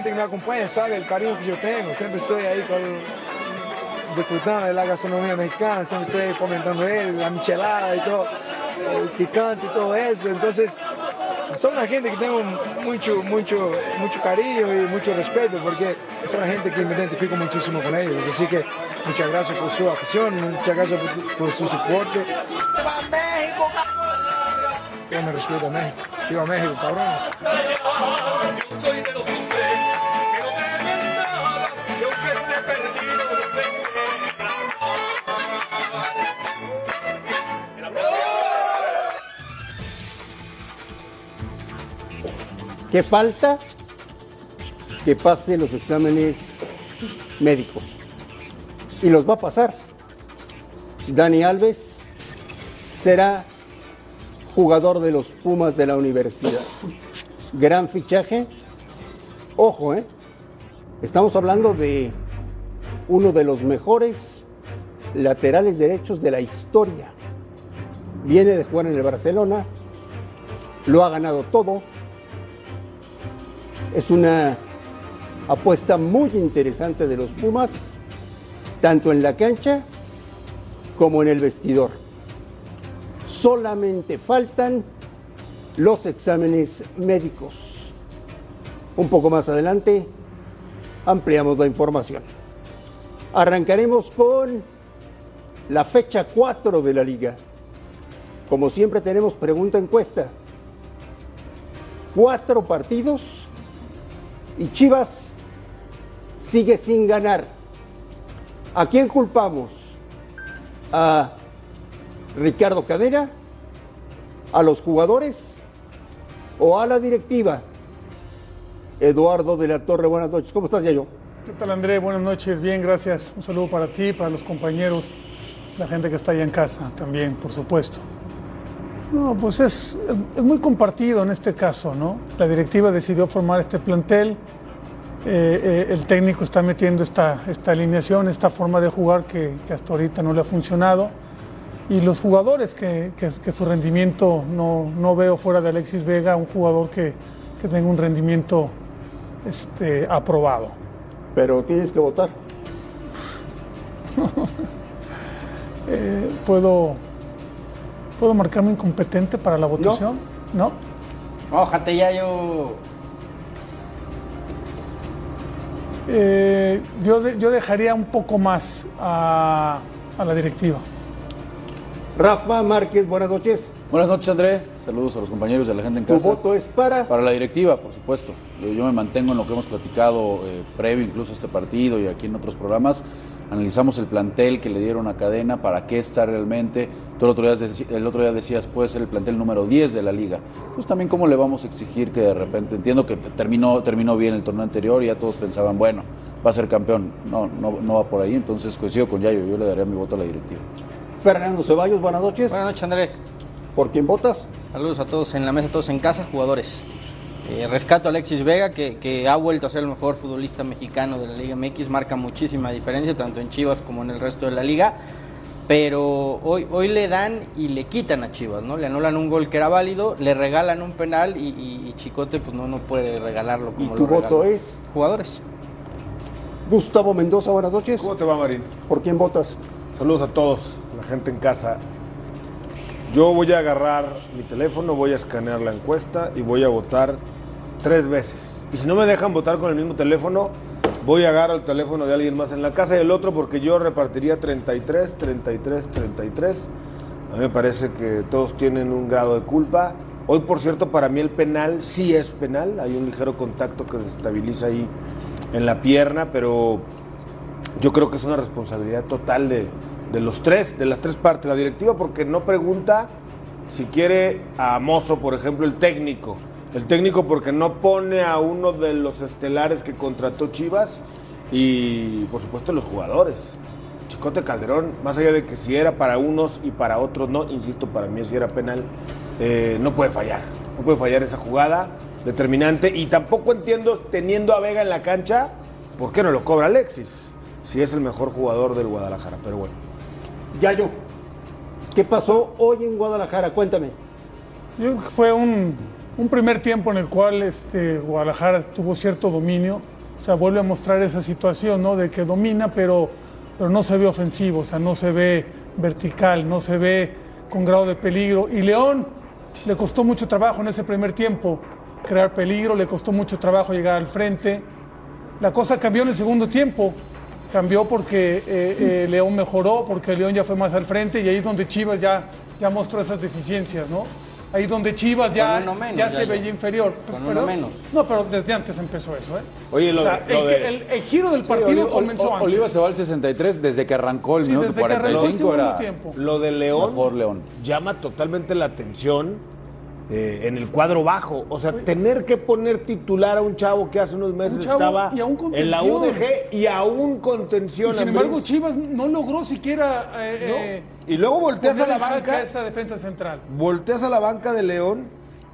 Gente que me acompaña sabe el cariño que yo tengo. Siempre estoy ahí con, disfrutando de la gastronomía mexicana. Siempre estoy comentando él, la michelada y todo, el picante y todo eso. Entonces, son una gente que tengo mucho, mucho, mucho cariño y mucho respeto porque es una gente que me identifico muchísimo con ellos. Así que muchas gracias por su afición, muchas gracias por, por su soporte. ¡Viva México, cabrón! Yo me respeto a México. Viva México, cabrones. ¿Qué falta? Que pase los exámenes médicos. Y los va a pasar. Dani Alves será jugador de los Pumas de la universidad. Gran fichaje. Ojo, ¿eh? Estamos hablando de uno de los mejores laterales derechos de la historia. Viene de jugar en el Barcelona, lo ha ganado todo. Es una apuesta muy interesante de los Pumas, tanto en la cancha como en el vestidor. Solamente faltan los exámenes médicos. Un poco más adelante ampliamos la información. Arrancaremos con la fecha 4 de la liga. Como siempre tenemos pregunta encuesta. Cuatro partidos y Chivas sigue sin ganar. ¿A quién culpamos? ¿A Ricardo Cadena? ¿A los jugadores? ¿O a la directiva? Eduardo de la Torre, buenas noches. ¿Cómo estás, Yayo? ¿Qué tal, André? Buenas noches. Bien, gracias. Un saludo para ti, para los compañeros, la gente que está allá en casa también, por supuesto. No, pues es, es muy compartido en este caso, ¿no? La directiva decidió formar este plantel, eh, eh, el técnico está metiendo esta, esta alineación, esta forma de jugar que, que hasta ahorita no le ha funcionado, y los jugadores que, que- que su rendimiento no, no veo fuera de Alexis Vega, un jugador que, que tenga un rendimiento este, aprobado. Pero tienes que votar. Eh, ¿puedo, ¿Puedo marcarme incompetente para la votación? ¿No? Ójate ya yo. Eh, yo, de- yo dejaría un poco más a, a la directiva. Rafa Márquez, buenas noches. Buenas noches, André. Saludos a los compañeros y a la gente en Tu casa. voto es para. Para la directiva, por supuesto. Yo, yo me mantengo en lo que hemos platicado eh, previo incluso a este partido y aquí en otros programas. Analizamos el plantel que le dieron a Cadena, para qué está realmente. Tú el otro, día, deci- el otro día decías, puede ser el plantel número 10 de la liga. Pues también cómo le vamos a exigir que de repente, entiendo que terminó, terminó bien el torneo anterior y ya todos pensaban, bueno, va a ser campeón. No, no, no va por ahí, entonces coincido con Yayo, yo le daría mi voto a la directiva. Fernando Ceballos, buenas noches. Buenas noches, André. ¿Por quién votas? Saludos a todos en la mesa, todos en casa, jugadores. Eh, rescato a Alexis Vega, que, que ha vuelto a ser el mejor futbolista mexicano de la Liga MX, marca muchísima diferencia, tanto en Chivas como en el resto de la liga. Pero hoy, hoy le dan y le quitan a Chivas, ¿no? Le anulan un gol que era válido, le regalan un penal y, y- y Chicote pues no, no puede regalarlo ¿Y como tu lo voto es? Jugadores. Gustavo Mendoza, buenas noches. ¿Cómo te va, Marín? ¿Por quién votas? Saludos a todos, la gente en casa. Yo voy a agarrar mi teléfono, voy a escanear la encuesta y voy a votar tres veces. Y si no me dejan votar con el mismo teléfono, voy a agarrar el teléfono de alguien más en la casa y el otro porque yo repartiría 33, 33, 33. A mí me parece que todos tienen un grado de culpa. Hoy, por cierto, para mí el penal sí es penal. Hay un ligero contacto que desestabiliza ahí en la pierna, pero yo creo que es una responsabilidad total de, de los tres, de las tres partes. La directiva porque no pregunta si quiere a Mozo, por ejemplo, el técnico. El técnico porque no pone a uno de los estelares que contrató Chivas y por supuesto los jugadores. Chicote Calderón, más allá de que si era para unos y para otros no, insisto, para mí si era penal, eh, no puede fallar. No puede fallar esa jugada determinante y tampoco entiendo teniendo a Vega en la cancha, ¿por qué no lo cobra Alexis? Si es el mejor jugador del Guadalajara, pero bueno. Yayo, ¿qué pasó hoy en Guadalajara? Cuéntame. Yo fue un, un primer tiempo en el cual este, Guadalajara tuvo cierto dominio. O sea, vuelve a mostrar esa situación, ¿no? De que domina, pero, pero no se ve ofensivo, o sea, no se ve vertical, no se ve con grado de peligro. Y León le costó mucho trabajo en ese primer tiempo crear peligro, le costó mucho trabajo llegar al frente. La cosa cambió en el segundo tiempo. Cambió porque eh, eh, León mejoró, porque León ya fue más al frente y ahí es donde Chivas ya, ya mostró esas deficiencias, ¿no? Ahí donde Chivas ya, menos, ya ya, se ya. veía inferior. Con Pero- uno menos. No, pero desde antes empezó eso, ¿eh? Oye, lo O sea, lo el, de- el- el giro del Sí, partido Oli- comenzó Oli- antes. Oliva se va al 63 desde que arrancó el Sí, minuto desde que arrancó el 45 era tiempo. Lo de León, mejor León. llama totalmente la atención eh, en el cuadro bajo. O sea, tener que poner titular a un chavo que hace unos meses Un estaba en la. UDG y a un contención. Y sin embargo, Chivas no logró siquiera eh, No. Y luego eh, volteas a la banca. esa defensa central. Volteas a la banca de León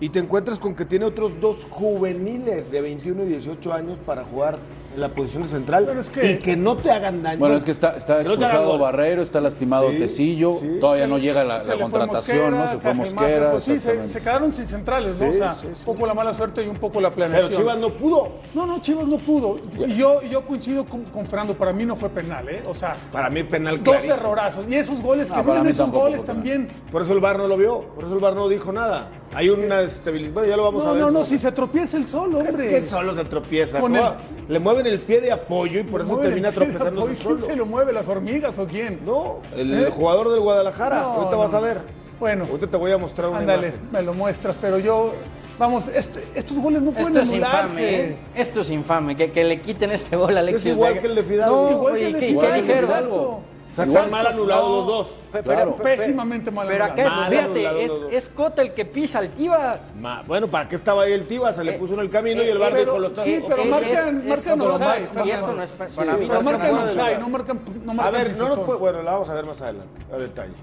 y te encuentras con que tiene otros dos juveniles de 21 y 18 años para jugar en la posición de central Pero es que- y que no te hagan daño. Bueno, es que está, está no expulsado. Barrero, está lastimado Sí, Tecillo, sí, todavía sí. no llega la, contratación, ¿no? Se fue Mosquera. pues sí, se, quedaron sin centrales, ¿no? Sí, o sea, sí, sí. un poco la mala suerte y un poco la Pero planeación. Chivas no pudo. No, no, Chivas no pudo. Y yo, yo coincido con, con Fernando, para mí no fue penal, ¿eh? O sea, Para mí penal dos clarísimo. errorazos. Y esos goles, No, que vienen mí esos goles también. Por eso el VAR no lo vio, por eso el VAR no dijo nada. Hay una estabilidad. Bueno, ya lo vamos a No, ver. no, no, si se tropieza el sol, hombre. Que solo se tropieza. Con ¿Cómo? el- Le mueven el pie de apoyo y por eso termina tropezando apoyo. ¿Quién solo. se lo mueve, las hormigas o quién? No, el ¿Eh? jugador del Guadalajara. No, Ahorita no, vas a ver. Bueno. Ahorita te voy a mostrar una Ándale, me lo muestras, pero yo, vamos, est- estos goles no pueden Esto es anularse. infame, ¿eh? Esto es infame, que, que le quiten este gol a Alexis igual Vega. que el de Fidalgo. No, Igual que el de ¿qué- Fidalgo, qué dijeron? Sea, están mal anulados los dos. Pe- Claro. Pésimamente mal Pero acá es, fíjate, es, es Cota el que pisa al Tiva. Ma- Bueno, ¿para qué estaba ahí el Tiba? Se le Eh, puso en el camino y eh, el VAR eh, dijo lo sí, pero Eh, marcan- es- marcan es- pero offside, Y esto no es pa- Sí, para mí. pero Pero no marcan offside, no marcan, no A marcan ver, no nos puede... Bueno, la vamos a ver más adelante, a detalle.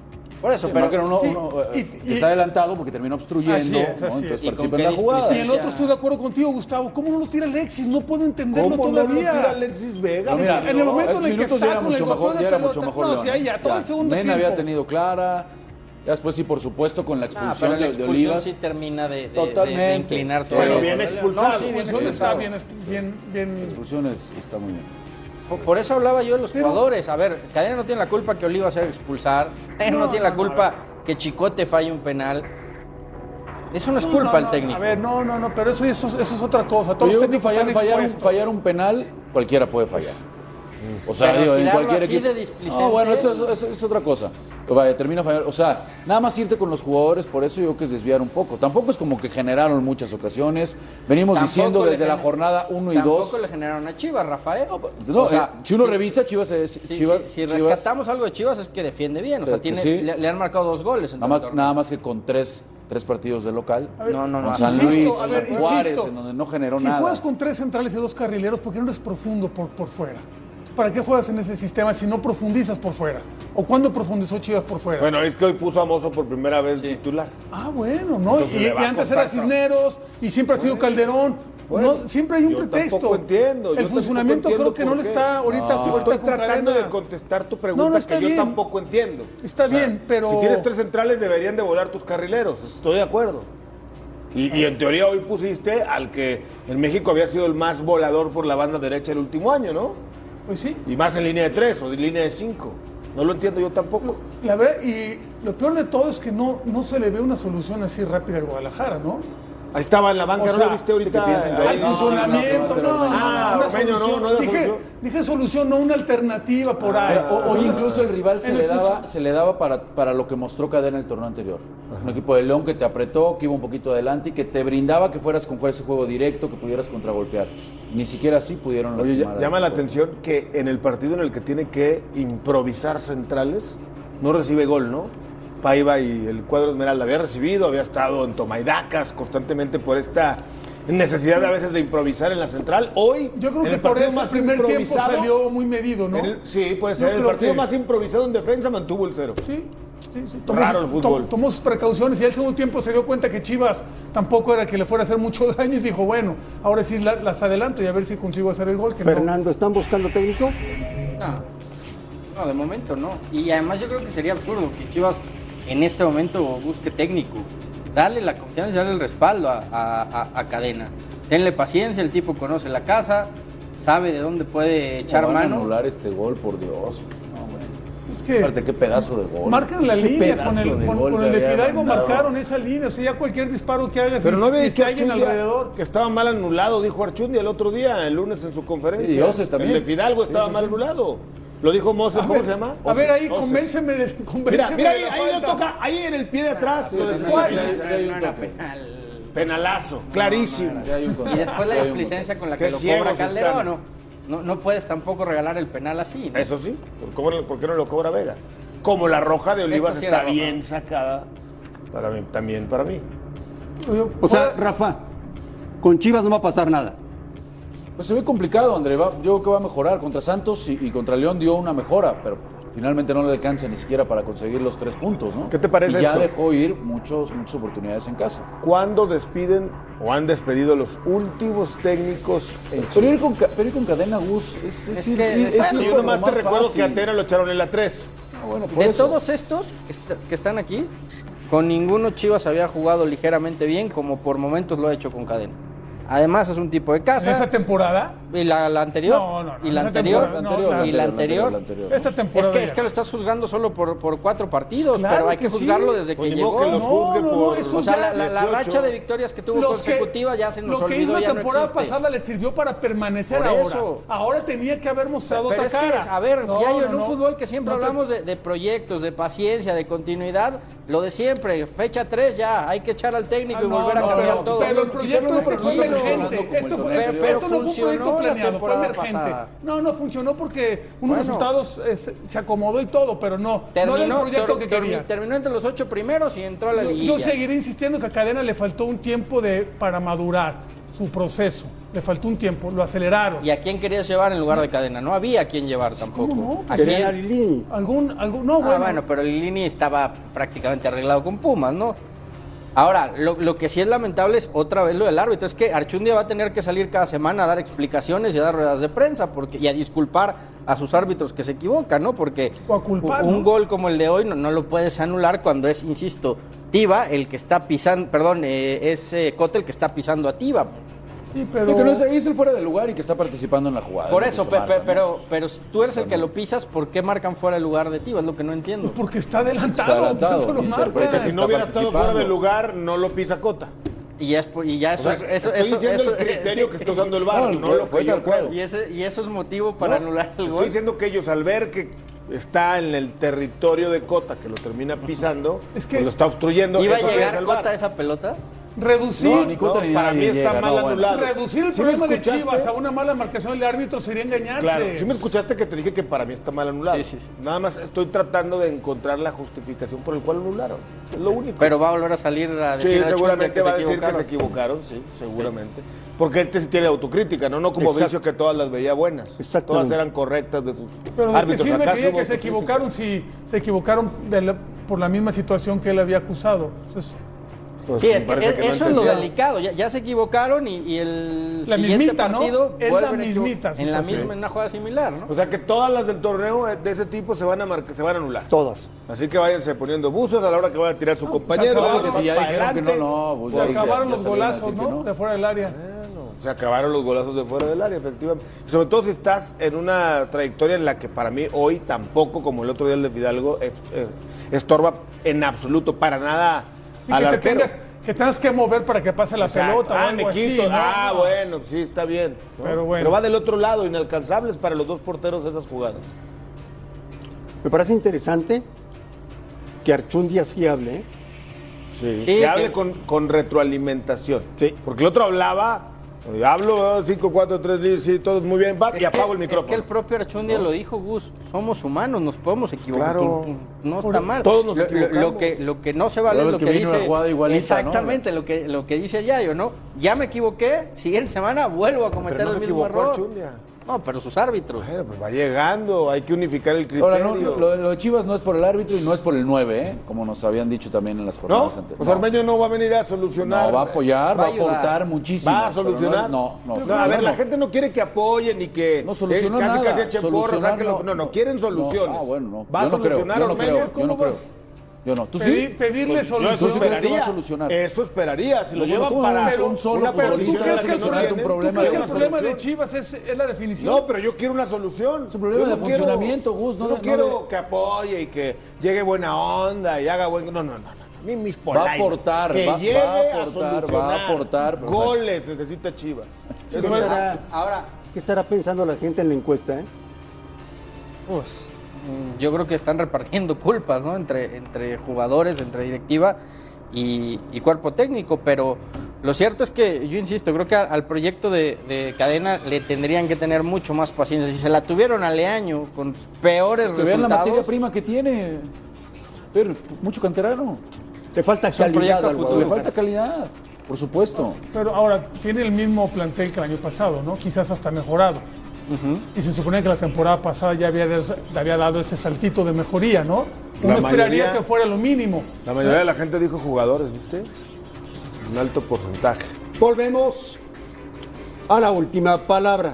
Por eso, Sí, pero marcan uno, sí, uno, eh, y- que y- está adelantado porque terminó obstruyendo, Así es, ¿no? así entonces es. ¿Y participa con en la jugada. Y el otro estoy de acuerdo contigo, Gustavo. ¿Cómo no lo tira Alexis? No puedo entenderlo ¿Cómo no lo todavía. tira Alexis Vega? No, mira, en el momento en el que está con mucho mejor, ya era mucho mejor. no, sí, ya, todo el segundo Mena había tiempo. tenido clara. Ya después sí, por supuesto, con la Ah, expulsión pero la de- de, expulsión Olivas. sí termina de, de- Totalmente. de inclinar todo. Pero bien No, expulsado. sí, La bien expulsión está expulsado. bien, bien, bien. Expulsiones está muy bien. Por- Por eso hablaba yo de los Pero- jugadores. A ver, Cadena no tiene la culpa que Oliva se haga expulsar. Cadena no, No, tiene la no, culpa que Chicote falle un penal. Eso no es No, culpa no, del no, técnico. A ver, no, no, no, pero eso, eso, eso es otra cosa. Todos los técnicos fallar, están fallar, un, expuestos. fallar un penal, cualquiera puede fallar. O sea, Pero digo, en cualquier así equipo. de displicente. No, bueno, eso, eso- eso es otra cosa. Termina fallando. O sea, nada más irte con los jugadores, por eso yo creo que es desviar un poco. Tampoco es como que generaron muchas ocasiones. Venimos Tampoco diciendo desde la jornada 1 y Tampoco 2. le generaron a Chivas, Rafael. No, O sea, eh, si uno sí, revisa, Chivas es. sí, Chivas, sí, si Chivas- rescatamos algo de Chivas es que defiende bien. O sea, tiene, sí. le, le han marcado dos goles. en nada, más, torneo. nada más que con tres, tres partidos de local. No, no, no. con San insisto, Luis, a ver, Juárez, insisto. en donde no generó Si nada. juegas con tres centrales y dos carrileros, ¿por qué no eres profundo por, por fuera? ¿Para qué juegas en ese sistema si no profundizas por fuera? ¿O cuándo profundizó Chivas por fuera? Bueno, es que hoy puso a Mozo por primera vez titular. Ah, bueno, ¿no? Entonces Y, le antes era Cisneros y siempre ha sido Calderón. Bueno, No, siempre hay un yo pretexto. tampoco entiendo, yo El tampoco funcionamiento entiendo creo que no qué. está ahorita. Ahorita estoy tratando cadena. de contestar tu pregunta No, no, está que yo tampoco entiendo. Está bien, pero- Si tienes tres centrales deberían de volar tus carrileros, estoy de acuerdo. Y, y en teoría hoy pusiste al que en México había sido el más volador por la banda derecha el último año, ¿no? Pues sí. Y más en línea de tres o de línea de cinco. No lo entiendo yo tampoco. La verdad, y lo peor de todo es que no, no se le ve una solución así rápida al Guadalajara, ¿no? Ahí estaba en la banca, O ¿no sea, lo viste ahorita? ¿qué piensan que Ahí- Al no, funcionamiento, no, no, no, no, no, Ah, Ormeño, no, no dije, solución. dije solución, no una alternativa por ahí. Pero, o- oye, incluso el rival se le daba, se le daba para, para lo que mostró Cadena en el torneo anterior. Un equipo de León que te apretó, que iba un poquito adelante y que te brindaba que fueras con ese juego directo, que pudieras contragolpear. Ni siquiera así pudieron Oye, lastimar. llama la atención que en el partido en el que tiene que improvisar centrales, no recibe gol, ¿no? Paiva y el cuadro Esmeralda había recibido, había estado en tomaidacas constantemente por esta necesidad a veces de improvisar en la central. Hoy, Yo creo en que el por eso el más primer tiempo improvisado, salió muy medido, ¿no? el- sí, puede Yo ser. El creo partido que- más improvisado en defensa mantuvo el cero. Sí, sí, sí. Raro el fútbol. tomó sus precauciones y al segundo tiempo se dio cuenta que Chivas tampoco era que le fuera a hacer mucho daño y dijo, bueno, ahora sí la- las adelanto y a ver si consigo hacer el gol. Que no. Fernando, ¿están buscando técnico? No, no, de momento no. Y además yo creo que sería absurdo que Chivas en este momento busque técnico. Dale la confianza y dale el respaldo a, a- a- a Cadena. Tenle paciencia, el tipo conoce la casa, sabe de dónde puede echar ¿Cómo van a mano. anular este gol, por Dios. Aparte, qué pedazo de gol. marcan la línea, con el, de con, gol con se el de había Fidalgo marcaron esa línea, o sea, ya cualquier disparo que hagas Pero no había dicho alguien alrededor. que estaba mal anulado, dijo Archundia el otro día, el lunes en su conferencia. Y Dioses también. El de Fidalgo Sí, estaba sí, mal anulado. Lo dijo Moses, ¿cómo ver, se llama? A ver, ahí, Moses. convénceme de, Mira, convénceme mira ahí, ahí lo toca, ahí en el pie de atrás. lo de. Penalazo, clarísimo. Y después la displicencia con la que lo cobra Calderón. ¿no? No, no puedes tampoco regalar el penal así. ¿no? Eso sí, ¿por, cómo- por qué no lo cobra Vega? Como la roja de Olivas sí está roja. bien sacada, para mí, también para mí. O sea, Rafa, con Chivas no va a pasar nada. Pues se ve complicado, André. Va- yo creo que va a mejorar. Contra Santos y, y contra León dio una mejora, pero finalmente no le alcanza ni siquiera para conseguir los tres puntos, ¿no? ¿Qué te parece Y ya esto? dejó ir muchos, muchas oportunidades en casa. ¿Cuándo despiden o han despedido los últimos técnicos en Pero ir con, pero ir con cadena Gus es, es Es ir- que- ir- es exacto, ir Yo nomás te más recuerdo fácil. que a Tera lo echaron en la 3. Ah, bueno, De eso. todos estos que, est- que están aquí, con ninguno Chivas había jugado ligeramente bien, como por momentos lo ha hecho con Cadena. Además es un tipo de ¿En casa. esta temporada? Y la, la anterior. No, no, no, y la anterior. no, la- y la anterior. la anterior. Esta Es temporada. que, ya. es que lo estás juzgando solo por, por cuatro partidos, Claro pero hay que que juzgarlo sí. desde Pues que llegó. que los No, juzgue no, no, por eso O sea, la, la- la 18. racha de victorias que tuvo Los que- consecutiva ya se nos Lo que olvidó, hizo ya la no temporada pasada le sirvió para permanecer Por ahora. eso. Ahora tenía que haber mostrado Pero otra es que, cara. a ver, No, ya en un fútbol que siempre hablamos de, de proyectos, de paciencia, de continuidad, lo de siempre, fecha 3 ya, hay que echar al técnico Ah, y volver no, a cambiar todo. Pero el proyecto emergente. Esto, fue, torneo Pero- pero esto no fue un proyecto planeado, fue emergente. pasada. No, no funcionó porque unos Bueno. resultados eh, se, acomodó y todo, pero no. no era el Terminó, proyecto ter- que termi- quería. terminó entre los ocho primeros y entró a la Yo, liguilla. yo seguiré insistiendo que a Cadena le faltó un tiempo de, para madurar su proceso. Le faltó un tiempo, lo aceleraron. ¿Y a quién querías llevar en lugar de cadena? No había a quién llevar tampoco. no? ¿A Querían a quién? Lilini. Algún, algún, no, Ah, bueno. bueno, pero Lini estaba prácticamente arreglado con Pumas, ¿no? Ahora, lo, lo que sí es lamentable es otra vez lo del árbitro. Es que Archundia va a tener que salir cada semana a dar explicaciones y a dar ruedas de prensa porque, y a disculpar a sus árbitros que se equivocan, ¿no? Porque O a culpar, un ¿no? gol como el de hoy no, no lo puedes anular cuando es, insisto, Tiva el que está pisando, perdón, eh, es eh, Cote el que está pisando a Tiva. Sí, pero... Sí, que no es, es el fuera de lugar y que está participando en la jugada. Por es eso, pe- marca, pe- ¿no? pero, pero si tú eres el que lo pisas, ¿por qué marcan fuera el lugar de Tiva? Es lo que no entiendo. Pues porque está adelantado, Está adelantado, marcan. que Si no hubiera estado fuera del lugar, no lo pisa Cota. Y ya, es y ya eso, O sea, es- eso, estoy eso, diciendo eso- el criterio que está usando el VAR, No, no, lo que yo creo. Y, ese, y eso es motivo para No, anular el Estoy gol. diciendo que ellos al ver que está en el territorio de Cota, que lo termina pisando, Es que- pues lo está obstruyendo. ¿Iba a llegar. Cota a esa pelota? Reducir, No, ni Cota No, ni para mí está llega, mal no, bueno. anulado. reducir el ¿Sí me problema de? Chivas a una mala marcación del árbitro sería engañarse. Claro, si me escuchaste que te dije que para mí está mal anulado. Sí, sí, sí. Nada más estoy tratando de encontrar la justificación por el cual anularon. Es lo único. Pero va a volver a salir a Sí, decir seguramente va a decir que se equivocaron. sí, seguramente. Porque este sí tiene autocrítica, ¿no? No como Exacto. Vicio que todas las veía buenas. Exactamente. Todas eran correctas de sus Pero de que árbitros. Acá que que se equivocaron si se equivocaron de la- por la misma situación que él había acusado. Entonces, Pues Sí, es que parece es- que no eso es lo delicado. Ya, ya se equivocaron y, y el La siguiente mismita, ¿no? partido Es la mismita en la situación. misma en una jugada similar, ¿no? O sea que todas las del torneo de ese tipo se van a marcar, se van a anular. Todas. Así que váyanse poniendo buzos a la hora que vaya a tirar su compañero. acabaron. váyanse Si ya dijeron que no, no, pues Se ya- acabaron ya los golazos, ¿no? De fuera del área. Bueno, se acabaron los golazos de fuera del área, efectivamente. Sobre todo si estás en una trayectoria en la que para mí hoy tampoco, como el otro día el de Fidalgo, es- es- estorba en absoluto para nada Sí, al que, te tengas, que tengas que mover para que pase la Exacto. pelota o ah, algo me así. Ah, No. bueno, sí, está bien. ¿no? Pero bueno. va del otro lado, inalcanzables para los dos porteros esas jugadas. Me parece interesante que Archundia sí hable. ¿eh? Sí, Sí, que que- hable con, con retroalimentación. Sí. Porque el otro hablaba, hablo 5, 4, 3, sí, todo muy bien, va, y apago que- el micrófono. Es que el propio Archundia lo dijo, Gus, somos humanos, nos podemos equivocar. Claro. No está mal. Todos nos lo, lo- equivocamos. lo que, lo que no se vale es lo que que, dice. igualita, exactamente, lo, que, lo que dice Yayo, ¿no? Ya me equivoqué, siguiente semana vuelvo a cometer Pero no el se mismo equivocó error. Archundia. No, pero sus árbitros. Bueno, pues va llegando, hay que unificar el criterio. Ahora, no, lo, lo de Chivas no es por el árbitro y no es por el 9, ¿eh? como nos habían dicho también en las ¿No? jornadas anteriores. Pues No. Ormeño no va a venir a solucionar. No, va a apoyar, va, Va a aportar muchísimo. ¿Va a solucionar? No, no. No, a ver, no. la gente no quiere que apoyen ni que No soluciona eh, casi nada. casi echen porras, sáquenlo. No, no, quieren soluciones. ah, bueno, no. ¿Va a Yo no solucionar no creo, yo ¿Cómo no creo. Yo no. ¿Tú Pedir- sí? pedirle Pues. ¿tú crees va a esperaría. solucionar? Eso esperaría. Si lo Bueno, llevan ¿cómo para pero un solo una va a en la que no un tienen, problema ¿Tú crees de que el problema de solución. Chivas es, es la definición? No, pero yo quiero una solución. Es un problema Yo de funcionamiento, Gus, no yo no no quiero de- que apoye y que llegue buena onda y haga buen. No, no, no. no. A mí mis polainas. aportar, que va- va a llegue aportar, solucionar. va a aportar, pero- Goles necesita Chivas. ¿Qué Eso es- estará, Ahora, qué estará pensando la gente en la encuesta? eh? pues, yo creo que están repartiendo culpas, ¿no? Entre, entre jugadores, entre directiva y, y cuerpo técnico, pero lo cierto es que, yo insisto, creo que a- al proyecto de, de cadena le tendrían que tener mucho más paciencia. Si se la tuvieron al año con peores Que vean la resultados, materia prima que tiene. Pero mucho canterano. Te falta calidad a al futuro. Le falta calidad, por supuesto. Pero ahora, tiene el mismo plantel que el año pasado, ¿no? Quizás hasta mejorado. Y se supone que la temporada pasada ya había, des- había dado ese saltito de mejoría, ¿no? Uno La esperaría mayoría- que fuera lo mínimo. La mayoría de la gente dijo jugadores, ¿viste? Un alto porcentaje. Volvemos a la última palabra.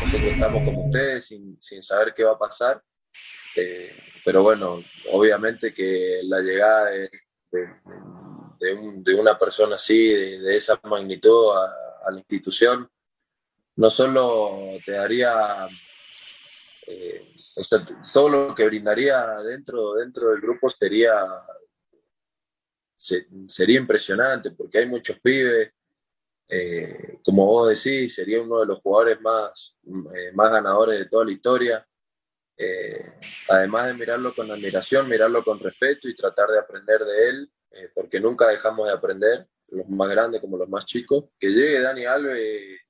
Nosotros estamos como ustedes sin, saber qué va a pasar. Eh, pero bueno, obviamente que la llegada de, de- de un- de una persona así, de, esa magnitud a, la institución, no solo te daría, eh, todo lo que brindaría dentro, dentro del grupo sería, se- sería impresionante, porque hay muchos pibes, eh, como vos decís, sería uno de los jugadores más, eh, más ganadores de toda la historia. Eh, además de mirarlo con admiración, mirarlo con respeto y tratar de aprender de él, porque nunca dejamos de aprender, los más grandes como los más chicos. Que llegue Dani Alves,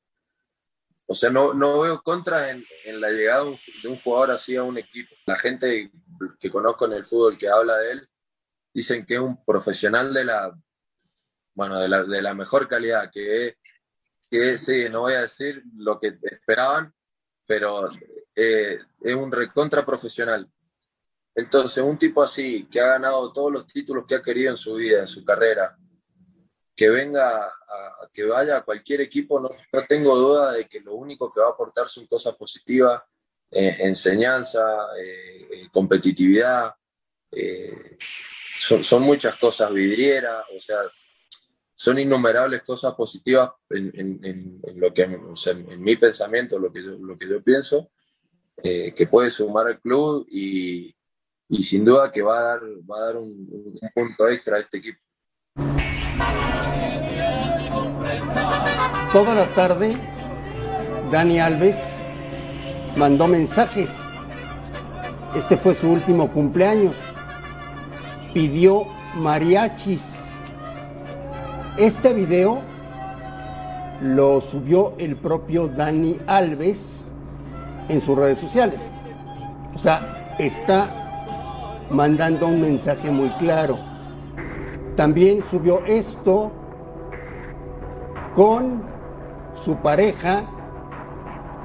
o sea, no, no veo contra en, en la llegada de un jugador así a un equipo. La gente que conozco en el fútbol que habla de él, dicen que es un profesional de la, bueno, de la, de la mejor calidad, que, que sí, no voy a decir lo que esperaban, pero eh, es un recontra profesional. Entonces, un tipo así, que ha ganado todos los títulos que ha querido en su vida, en su carrera, que venga, a, que vaya a cualquier equipo, no, no tengo duda de que lo único que va a aportar son cosas positivas, eh, enseñanza, eh, competitividad, son, son muchas cosas, vidriera, o sea, son innumerables cosas positivas en, lo que, en mi pensamiento, lo que yo, lo que yo pienso, eh, que puede sumar al club y, y sin duda que va a dar, va a dar un punto extra a este equipo. Toda la tarde, Dani Alves mandó mensajes. Este fue su último cumpleaños. Pidió mariachis. Este video lo subió el propio Dani Alves en sus redes sociales. O sea, está mandando un mensaje muy claro. También subió esto con su pareja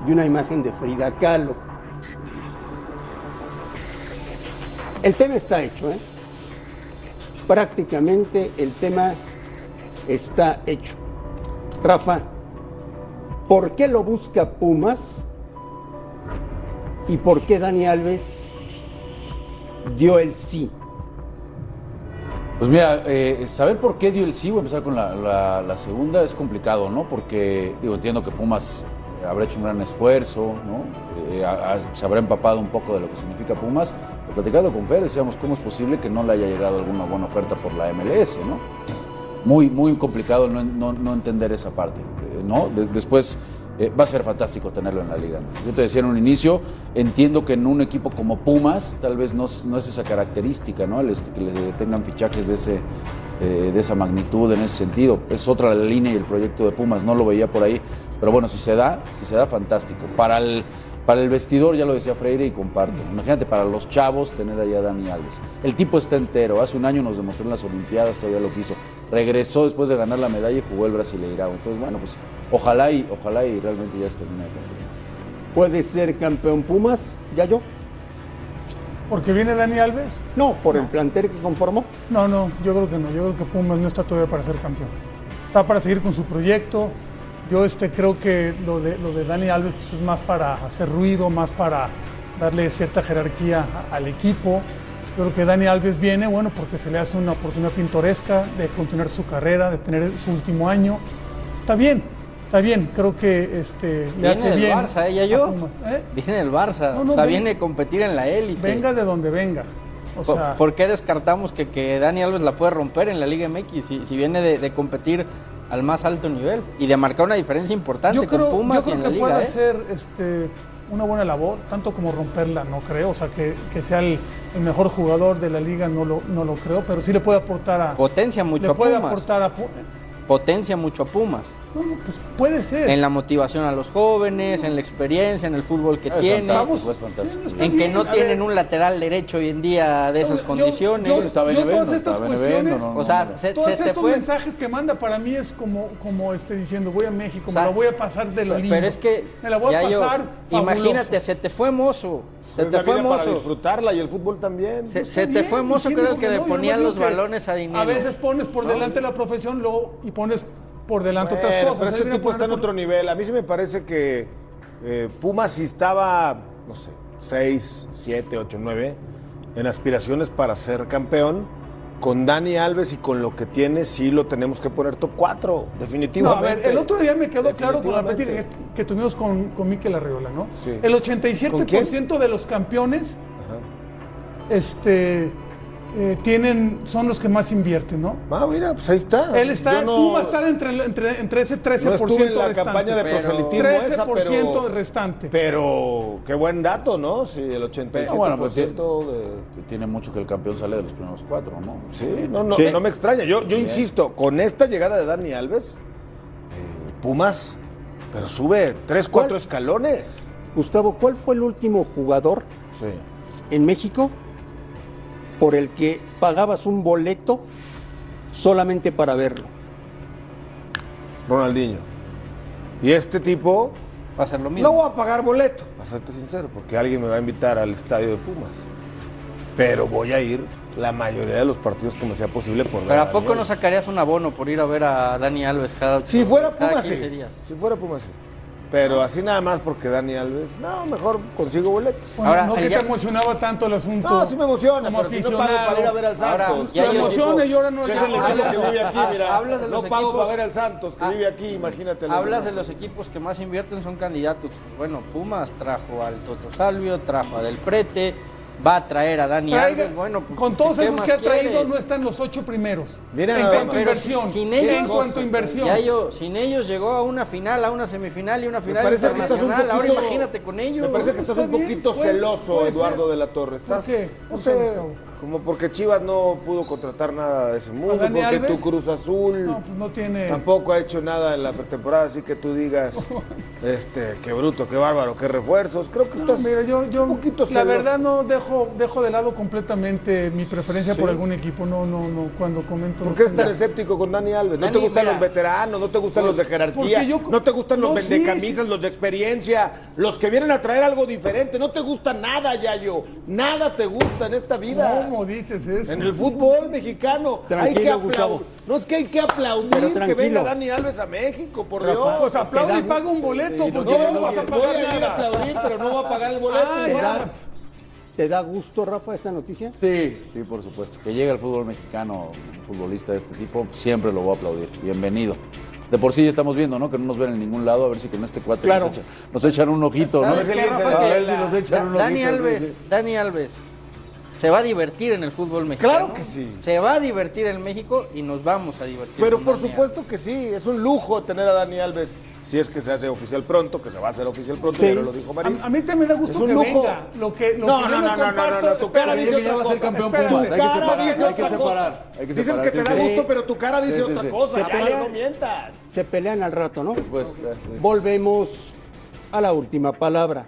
y una imagen de Frida Kahlo. El tema está hecho, ¿eh? Prácticamente el tema está hecho. Rafa, ¿por qué lo busca Pumas? ¿Y por qué Dani Alves dio el sí? Pues mira, eh, saber por qué dio el sí, voy a empezar con la, segunda, es complicado, ¿no? Porque, digo, entiendo que Pumas habrá hecho un gran esfuerzo, ¿no? Eh, se habrá empapado un poco de lo que significa Pumas. Pero platicando con Fer, decíamos, ¿cómo es posible que no le haya llegado alguna buena oferta por la MLS, ¿no? Muy, muy complicado no, no- entender esa parte, eh, ¿no? De- después eh, va a ser fantástico tenerlo en la liga. Yo te decía en un inicio, entiendo que en un equipo como Pumas tal vez no, no es esa característica, ¿no? Este, que le tengan fichajes de, ese, eh, de esa magnitud en ese sentido. Es otra la línea y el proyecto de Pumas, no lo veía por ahí. Pero bueno, si se da, si se da, fantástico. Para el, para el vestidor, ya lo decía Freire y comparto. Imagínate, para los chavos, tener allá a Dani Alves. El tipo está entero. Hace un año nos demostró en las Olimpiadas, todavía lo quiso. Regresó después de ganar la medalla y jugó el Brasileirao. Entonces, bueno, pues ojalá y, ojalá y realmente ya se termine de confirmar. ¿Puede ser campeón Pumas? ¿Ya yo? ¿Porque viene Dani Alves? No, por el plantel que conformó. No, no, yo creo que no. Yo creo que Pumas no está todavía para ser campeón. Está para seguir con su proyecto. Yo este, creo que lo de, lo de Dani Alves pues, es más para hacer ruido, más para darle cierta jerarquía a- al equipo. Yo creo que Dani Alves viene, bueno, porque se le hace una oportunidad pintoresca de continuar su carrera, de tener su último año. Está bien, está bien. Creo que este, le Viene hace del bien. Barça, ella a yo. ¿eh? Viene del Barça. No, no, o sea, viene a competir en la élite. Venga de donde venga. O ¿Por, sea, por qué descartamos que, que Dani Alves la puede romper en la Liga MX si, si viene de, de competir al más alto nivel y de marcar una diferencia importante yo creo, con Pumas yo y en que la Liga? puede ¿eh? hacer este, una buena labor, tanto como romperla, no creo. O sea, que, que sea el, el mejor jugador de la liga, no lo, no lo creo, pero sí le puede aportar a. Potencia mucho le a puede Pumas. aportar a. Potencia mucho a Pumas. No, no, pues puede ser. En la motivación a los jóvenes, en la experiencia, en el fútbol que Es tiene. fantástico, es fantástico. está En que bien, no a tienen ver. un lateral derecho hoy en día de esas Yo- condiciones. yo- Está yo Benevento, todas estas está cuestiones- no, no, o sea, no. se, Todos se te estos fue. mensajes que manda para mí es como, como este, diciendo voy a México, O sea, me la voy a pasar de lo Pero, lindo. es que me la voy a pasar fabuloso. imagínate, se te fue mozo, se te fue vida para mozo. disfrutarla y el fútbol también. Se, se te fue mozo, creo que le ponían los balones a dinero. A veces pones por delante la profesión luego, y pones por delante otras cosas. Pero este tipo está en otro nivel. A mí sí me parece que eh, Pumas si estaba, no sé, 6, 7, 8, 9 en aspiraciones para ser campeón. Con Dani Alves y con lo que tiene, sí lo tenemos que poner top 4, No, a definitivamente. ver, el otro día me quedó claro con la plática Definitivamente. que, que tuvimos con, con Mikel Arreola, ¿no? Sí. El ¿Con 87% de los campeones este, eh, tienen, son los que más invierten, ¿no? Ah, mira, pues ahí está. Él está, no- Puma está entre, entre, entre ese 13% No estuve en la restante. campaña de pero- proselitismo esa, 13% pero, restante. pero qué buen dato, ¿no? Si el 87% Ah, bueno, pues, de... Tiene mucho que el campeón sale de los primeros cuatro, ¿no? Sí, no, no, Sí. no me extraña. Yo, yo insisto, con esta llegada de Dani Alves, eh, Pumas, pero sube 3, 4 ¿Cuál? escalones. Gustavo, ¿cuál fue el último jugador Sí. en México por el que pagabas un boleto solamente para verlo? Ronaldinho. Y este tipo, Va a ser lo mismo. no voy a pagar boleto, para serte sincero, porque alguien me va a invitar al estadio de Pumas. Pero voy a ir la mayoría de los partidos que me sea posible por ver Pero a ¿a Dani poco no sacarías un abono por ir a ver a Dani Alves cada Si fuera Pumas, 15 sí. Si fuera Pumas, sí. Pero así nada más porque Dani Alves, no, mejor consigo boletos. Bueno, Ahora, no que ya- te emocionaba tanto el asunto. No, sí me emociona, como pero si no pago para ir a ver al Ahora, Santos. ya Te yo- emociona y ahora no ya el equipo hablas- que vive aquí, mira. hablas de no los pago equipos- para ver al Santos, que Ah, vive aquí, imagínate. Hablas de los equipos que más invierten son candidatos. Bueno, Pumas trajo al Toto Salvio, trajo a Del Prete, va a traer a Dani Traiga- Alves. Bueno, pues, con todos ¿qué esos que ha traído quieres? no están los ocho primeros. Mira en cuanto a inversión. Sin, sin en ellos, cuanto a inversión. ya yo- sin ellos llegó a una final, a una semifinal y una final parece que estás un internacional. Ahora poquito- imagínate con ellos. Me parece que estás Está un bien, poquito puede- celoso, puede Eduardo ser. de la Torre. ¿Estás? ¿Por qué? No ¿Por qué, sé? Como porque Chivas no pudo contratar nada de ese mundo, ¿A Dani porque Alves? tu Cruz Azul No, pues no tiene. tampoco ha hecho nada en la pretemporada, así que tú digas, este, qué bruto, qué bárbaro, qué refuerzos. Creo que No, estás mira, yo, yo un poquito la celoso. verdad no dejo, dejo de lado completamente mi preferencia Sí. por algún equipo. No, no, no. Cuando comento. ¿Por qué eres tan escéptico con Dani Alves? ¿No Dani, te gustan mira, los veteranos? ¿No te gustan los de jerarquía? porque yo- ¿No te gustan los No, sí, vendecamisas, sí. los de experiencia? Los que vienen a traer algo diferente. ¿No te gusta nada, Yayo? Nada te gusta en esta vida. ¿Cómo dices eso? En el fútbol mexicano hay Tranquilo, que aplaudir. Gustavo. No es que hay que aplaudir que venga Dani Alves a México, por Rafa, Dios. Pues aplaude y paga un boleto, Sí, porque no, no vas a quiero. Voy pagar a ir a nada. aplaudir, pero no va a pagar el boleto. Ah, ¿Te da, ¿Te da gusto, Rafa, esta noticia? Sí, sí, por supuesto. Que llegue al fútbol mexicano, un futbolista de este tipo, siempre lo voy a aplaudir. Bienvenido. De por sí ya estamos viendo, ¿no? Que no nos ven en ningún lado, a ver si con este cuate Claro. nos, echan, nos echan un ojito, ¿no? ¿Sabes qué, a ver si nos echan Da- un Dani ojito. Alves, sí. Dani Alves se va a divertir en el fútbol mexicano. Claro que sí. Se va a divertir en México y nos vamos a divertir. Pero por Dani supuesto que sí, es un lujo tener a Dani Alves, si es que se hace oficial pronto, que se va a hacer oficial pronto, Sí. ya lo dijo Marín. A, a mí también me da Es gusto un que lujo. venga. Lo que, lo No, que no, yo no, no, no, comparto- no, tu cara dice que ya otra va a ser cosa. campeón Tu hay que cara separar, dice hay que separar, hay que Dices separar, que sí, te da sí. gusto, pero tu cara dice Sí, sí, otra sí. cosa. Se Ya, pelea. no mientas. Se pelean al rato, ¿no? Pues, sí, sí. Volvemos a la última palabra.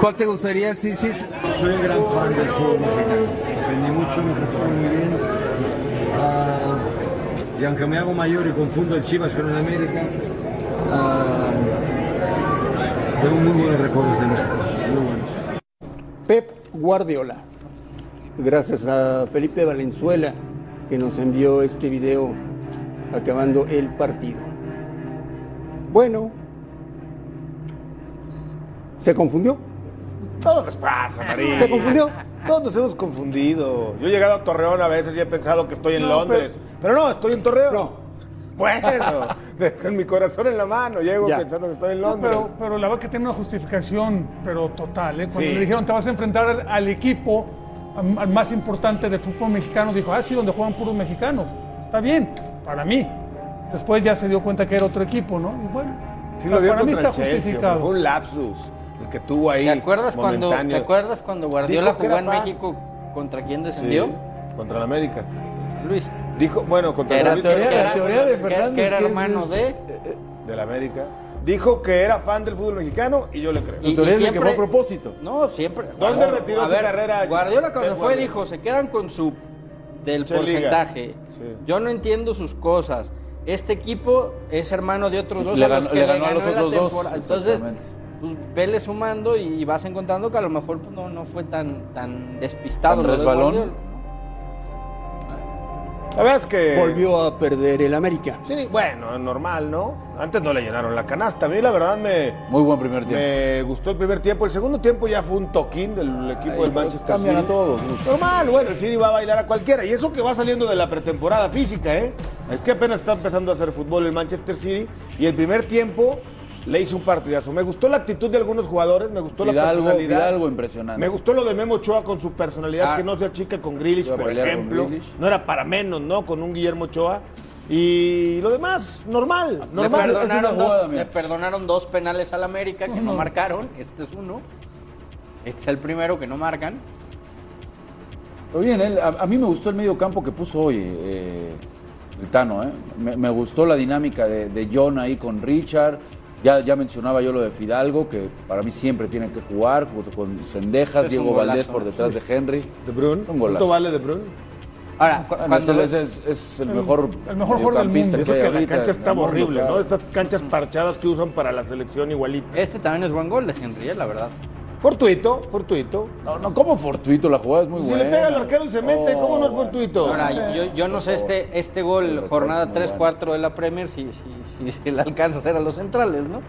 ¿Cuál te gustaría? Sí, sí. Soy un gran fan del fútbol mexicano. Aprendí mucho, me trató muy bien. Ah, y aunque me hago mayor y confundo el Chivas con el América, ah, tengo muy buenos recuerdos de México. Muy buenos. Pep Guardiola. Gracias a Felipe Valenzuela que nos envió este video acabando el partido. Bueno, ¿se confundió? Todo nos pasa, Marín. ¿Se confundió? Todos nos hemos confundido. Yo he llegado a Torreón a veces y he pensado que estoy en No, Londres. Pero... no, estoy en Torreón. No. Bueno, con mi corazón en la mano, llego Ya. pensando que estoy en No, Londres. pero, pero la verdad que tiene una justificación, pero total. ¿eh? Cuando Sí. le dijeron te vas a enfrentar al, al equipo al más importante del fútbol mexicano, dijo, ah, sí, donde juegan puros mexicanos. Está bien, para mí. Después ya se dio cuenta que era otro equipo, ¿no? Y bueno, Sí lo vio para mí está Chelsea, justificado. Fue un lapsus que tuvo ahí. ¿Te acuerdas, cuando, ¿Te acuerdas cuando Guardiola jugó en. México contra quién Sí, descendió? contra el América. San Luis. Dijo, bueno, contra el teoría- la era- teoría de Fernández que era hermano es- de... Del América. Dijo que era fan del fútbol mexicano y yo le creo. Teoría es de que fue a propósito. No, siempre. ¿Dónde Guardiola- retiró a su ver, carrera? Guardiola cuando fue Guardiola. dijo, se quedan con su del porcentaje. Sí. Yo no entiendo sus cosas. Este equipo es hermano de otros dos Le a los ganó- que le le ganó a ganó los otros dos. Entonces. Pues vele sumando y vas encontrando que a lo mejor pues, no, no fue tan, tan despistado. ¿Tan resbalón? Guardiola. La verdad es que. Volvió a perder el América. Sí, bueno, normal, ¿no? Antes no le llenaron la canasta. A mí, la verdad, me, Muy buen primer tiempo. me gustó el primer tiempo. El segundo tiempo ya fue un toquín del equipo Ahí, del Manchester City. a todos. Normal, bueno, el City va a bailar a cualquiera. Y eso que va saliendo de la pretemporada física, ¿eh? Es que apenas está empezando a hacer fútbol el Manchester City. Y el primer tiempo le hizo un partidazo. Me gustó la actitud de algunos jugadores, me gustó la personalidad. Fidalgo impresionante. Me gustó lo de Memo Ochoa con su personalidad, Ah. que no se achica con Grealish, por ejemplo. Grealish. No era para menos, ¿no? Con un Guillermo Ochoa. Y lo demás, normal, Le normal. Perdonaron, jugada, dos, le perdonaron dos penales al América que no marcaron. Este es uno. Este es el primero que no marcan. Pero bien, él- a, a mí me gustó el medio campo que puso hoy eh, el Tano. ¿eh? Me, me gustó la dinámica de, de John ahí con Richard. Ya, ya mencionaba yo lo de Fidalgo, que para mí siempre tiene que jugar, junto con Sendejas, Es Diego Valdés por detrás de Henry. De Bruyne. Un golazo. ¿Cuánto vale De Bruyne? Ahora, cu- Bueno, cuando es, es- es el mejor, el mejor jugador del mediocampista Y eso que la cancha está el mundo, horrible, claro. ¿no? Estas canchas parchadas que usan para la selección igualita. este también es buen gol de Henry, eh, la verdad. Fortuito, fortuito. No, no, como fortuito, la jugada es muy Si buena. le pega al arquero y se mete, ¿cómo no es fortuito? Ahora, yo, yo no sé este, este gol, jornada 3-4 de la Premier, si, si, si, si le alcanza a hacer a los centrales, ¿no?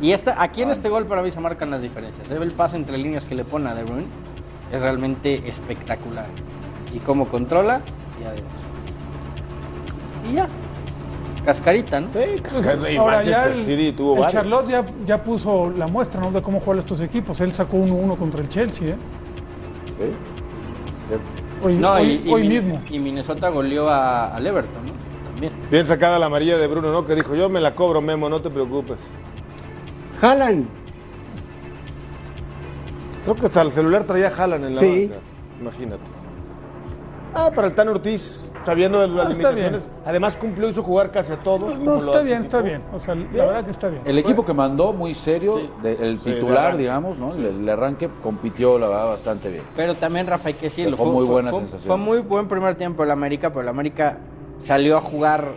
Y esta, aquí en este gol para mí se marcan las diferencias. El pase entre líneas que le pone a De Bruyne, es realmente espectacular. Y cómo controla, y adentro. Y ya. Cascarita, ¿no? Sí, y Ahora ya el, City tuvo el varios. Charlotte ya, ya puso la muestra ¿no? de cómo juegan estos equipos. Él sacó 1-1 contra el Chelsea. ¿eh? Hoy, No, hoy- y, hoy mismo. y Minnesota goleó a- al Everton, ¿no? También. Bien sacada la amarilla de Bruno, ¿no? Que dijo, yo me la cobro, Memo, no te preocupes. Haaland, Creo que hasta el celular traía Jalan en la Sí. banca. Imagínate. Ah, para el Tan Ortiz, sabiendo de las No, limitaciones. Además cumplió, hizo jugar casi a todos. No, está bien, está bien. O sea, la verdad que está bien. El equipo que mandó, muy serio, de- el Sí, de titular, digamos, ¿no? El, el arranque compitió, la verdad, bastante bien. Pero también, Rafa, hay que decirlo. Dejó muy buenas fue- sensaciones. Fue muy buen primer tiempo el América, pero el América salió a jugar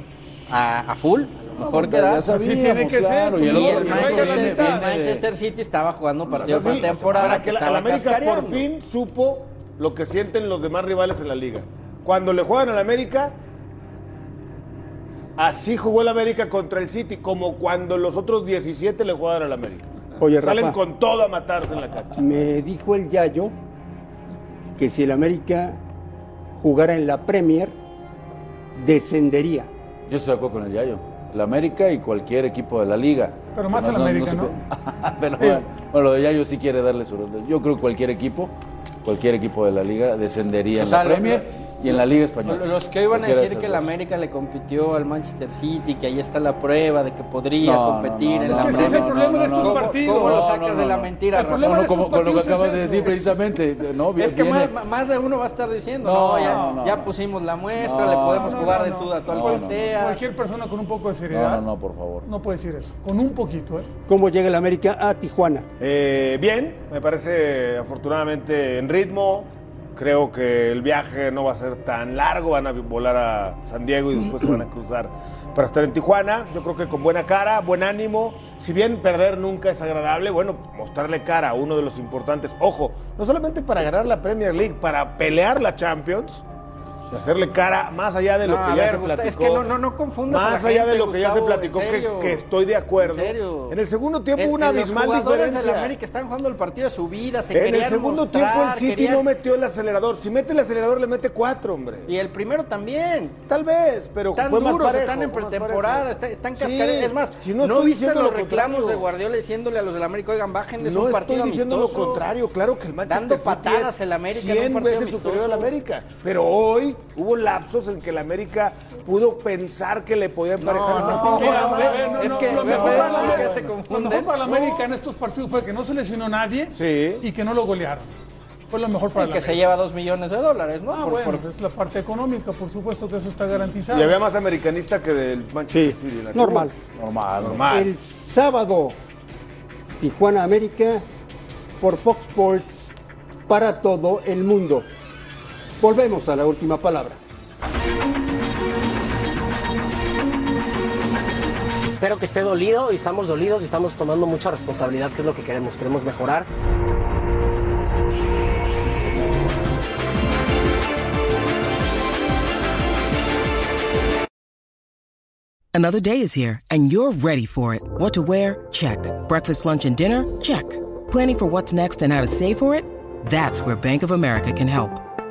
a, a full, mejor que da. Así tiene que ser, claro, y Y el Manchester, viene- el viene de- Manchester City estaba jugando partido Para por temporada que que la, estaba la América por fin supo lo que sienten los demás rivales en la liga. Cuando le juegan al América, así jugó el América contra el City, como cuando los otros 17 le juegan al América. Oye, Salen Rafa. con todo a matarse en la cancha. me dijo el Yayo que si el América jugara en la Premier, descendería. Yo estoy de acuerdo con el Yayo. El América y cualquier equipo de la liga. Pero más No, el no, no América, se ¿no? Pero bueno, bueno, lo de Yayo sí quiere darle su... Yo creo que cualquier equipo, cualquier equipo de la liga descendería O en sea, la lo- Premier y en la Liga Española. Los que iban a decir que el. América le compitió al Manchester City, que ahí está la prueba de que podría No, competir no, en la Es que ese es el problema de estos ¿Cómo- partidos. ¿Cómo lo sacas no, de la mentira, El Rafa? problema No, de como con lo que acabas es de decir precisamente, ¿no? Es que Viene- más, más de uno va a estar diciendo, No, no, ya, no, no, ya pusimos la muestra, No, le podemos no, jugar no, de tú a cual No, no, no. sea. Cualquier persona con un poco de seriedad no, no, por favor. no puede decir eso. Con un poquito, ¿eh? ¿Cómo llega el América a Tijuana? Eh, bien, me parece afortunadamente en ritmo. Creo que el viaje no va a ser tan largo. Van a volar a San Diego y después se van a cruzar para estar en Tijuana. Yo creo que con buena cara, buen ánimo. Si bien perder nunca es agradable, bueno, mostrarle cara a uno de los importantes. Ojo, no solamente para ganar la Premier League, para pelear la Champions. Y hacerle cara más allá de lo No, que ya ver, se platicó. es que no- no- no confundas a Más la allá gente, de lo que ya se platicó, que, estoy de acuerdo. En serio. En el segundo tiempo hubo una abismal Los diferencia. del América están jugando el partido de su vida, se En el segundo mostrar, tiempo el City querían- no metió el acelerador. Si mete el acelerador le mete cuatro, hombre. Y el primero también. Tal vez, pero Están fue más duros, parejo, están en pretemporada, está- están Sí, cascareando. es más, si no, estoy viste los lo reclamos contrario. de Guardiola diciéndole a los del América, oigan, bájenles No un partido estoy diciendo lo contrario, claro que el Manchester Dando patadas el América en un 100 partido veces superior al. América, pero hoy hubo lapsos en que el América pudo pensar que le podía emparejar No, no, no, Mira, no, no, es que lo mejor para que América- se lo confunden. mejor para la América en estos partidos fue que no se lesionó nadie Sí. y que no lo golearon. Fue lo mejor para Y la que se lleva dos millones de dólares, ¿no? Ah, Por- bueno, por- es la parte económica, por supuesto que eso está garantizado. Y había más americanista que del Manchester Sí, City. la normal. Normal. Normal. El sábado, Tijuana América por Fox Sports para todo el mundo. Volvemos a la última palabra. Espero que esté dolido y estamos dolidos y estamos tomando mucha responsabilidad, que es lo que queremos. Queremos mejorar. Another day is here, and you're ready for it. What to wear? Check. Breakfast, lunch, and dinner? Check. Planning for what's next and how to save for it? That's where Bank of America can help.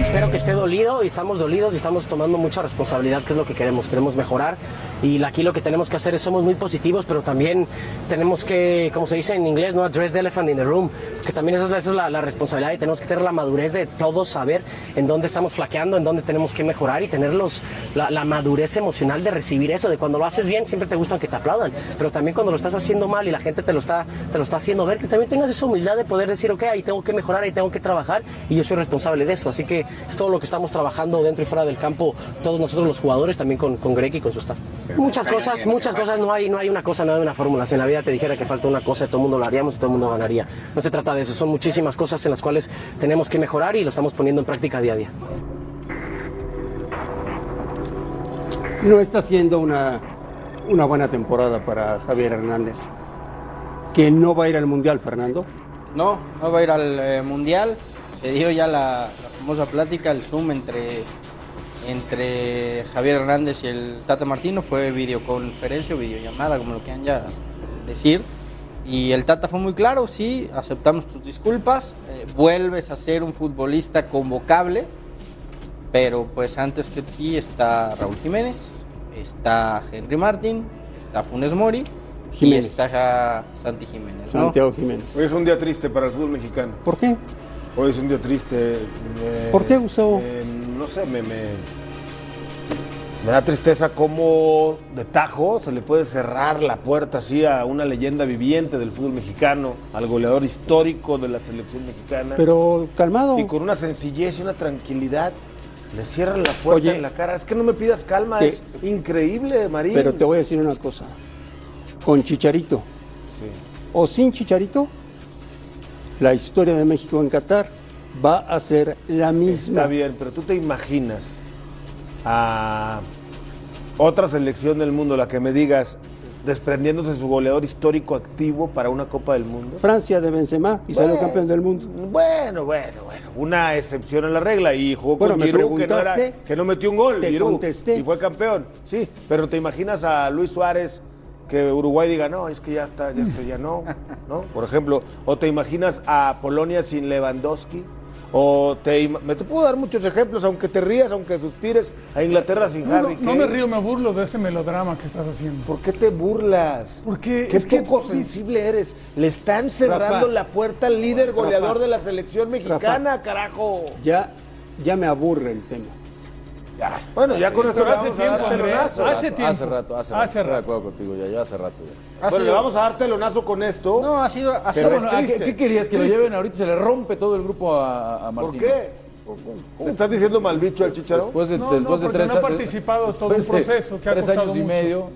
Espero que esté dolido y estamos dolidos y estamos tomando mucha responsabilidad, que es lo que queremos, queremos mejorar. Y aquí lo que tenemos que hacer es somos muy positivos, pero también tenemos que, como se dice en inglés, no address the elephant in the room, que también esa es, la- la responsabilidad y tenemos que tener la madurez de todos saber en dónde estamos flaqueando, en dónde tenemos que mejorar y tener los- la, la madurez emocional de recibir eso, de cuando lo haces bien siempre te gustan que te aplaudan, pero también cuando lo estás haciendo mal y la gente te lo está, te lo está haciendo ver, que también tengas esa humildad de poder decir, ok, ahí tengo que mejorar, ahí tengo que trabajar y yo soy responsable de eso, así que es todo lo que estamos trabajando dentro y fuera del campo, todos nosotros los jugadores, también con, con Greg y con su staff. Muchas cosas, muchas cosas, no hay, no hay una cosa, no hay una fórmula. Si en la vida te dijera que falta una cosa, todo el mundo lo haríamos y todo el mundo ganaría. No se trata de eso, son muchísimas cosas en las cuales tenemos que mejorar y lo estamos poniendo en práctica día a día. No está siendo una, una buena temporada para Javier Hernández. Que no va a ir al Mundial, Fernando. No, no va a ir al eh, Mundial. Se dio ya la, la famosa plática, el Zoom entre, entre Javier Hernández y el Tata Martino. Fue videoconferencia o videollamada, como lo quieran ya decir. Y el Tata fue muy claro, sí, aceptamos tus disculpas, eh, vuelves a ser un futbolista convocable, pero pues antes que ti está Raúl Jiménez, está Henry Martín, está Funes Mori Jiménez. y está Santi Jiménez. ¿no? Santiago Jiménez. Hoy es un día triste para el fútbol mexicano. ¿Por qué? Hoy es un día triste. eh, ¿Por qué, Gustavo? eh, no sé, me, me, me da tristeza cómo de tajo se le puede cerrar la puerta así a una leyenda viviente del fútbol mexicano, al goleador histórico de la selección mexicana. Pero calmado. Y con una sencillez y una tranquilidad le cierran la puerta Oye, en la cara. Es que no me pidas calma, te- es increíble, Marín. Pero te voy a decir una cosa. Con Chicharito o sin Chicharito, la historia de México en Qatar va a ser la misma. Está bien, pero tú te imaginas a otra selección del mundo, la que me digas, desprendiéndose de su goleador histórico activo para una Copa del Mundo. Francia de Benzema y salió campeón del mundo. Bueno, bueno, bueno. Una excepción a la regla y jugó Bueno, con me Giroud, que no, era- que no metió un gol. te Giroud, contesté. Y fue campeón. Sí, pero te imaginas a Luis Suárez que Uruguay diga, no, es que ya está, ya está, ya no, ¿no? Por ejemplo, o te imaginas a Polonia sin Lewandowski, o te, me te puedo dar muchos ejemplos, aunque te rías, aunque suspires, a Inglaterra sin No, Harry no, no me río, me burlo de ese melodrama que estás haciendo. ¿Por qué te burlas? Porque Qué es que- poco sensible eres. Le están cerrando Rafa. la puerta al líder Rafa. goleador de la selección mexicana, carajo. Ya, ya me aburre el tema. Ya. Bueno, ya con esto Pero hace tiempo, telonazo. hace tiempo. Hace rato, hace rato. Hace rato. acuerdo contigo, ya, ya hace rato. ya. Ha Bueno, sido- le vamos a dar telonazo con esto. No, ha sido, ha Pero sido Bueno, ¿a ¿qué, triste, qué querías? ¿Que lo lleven ahorita? Se le rompe todo el grupo a, a ¿Por Martín. qué? ¿Le estás diciendo mal bicho al chicharo? Después de, No, después no, de tres no ha años- participado, todo un proceso que ha Tres costado años y mucho. medio,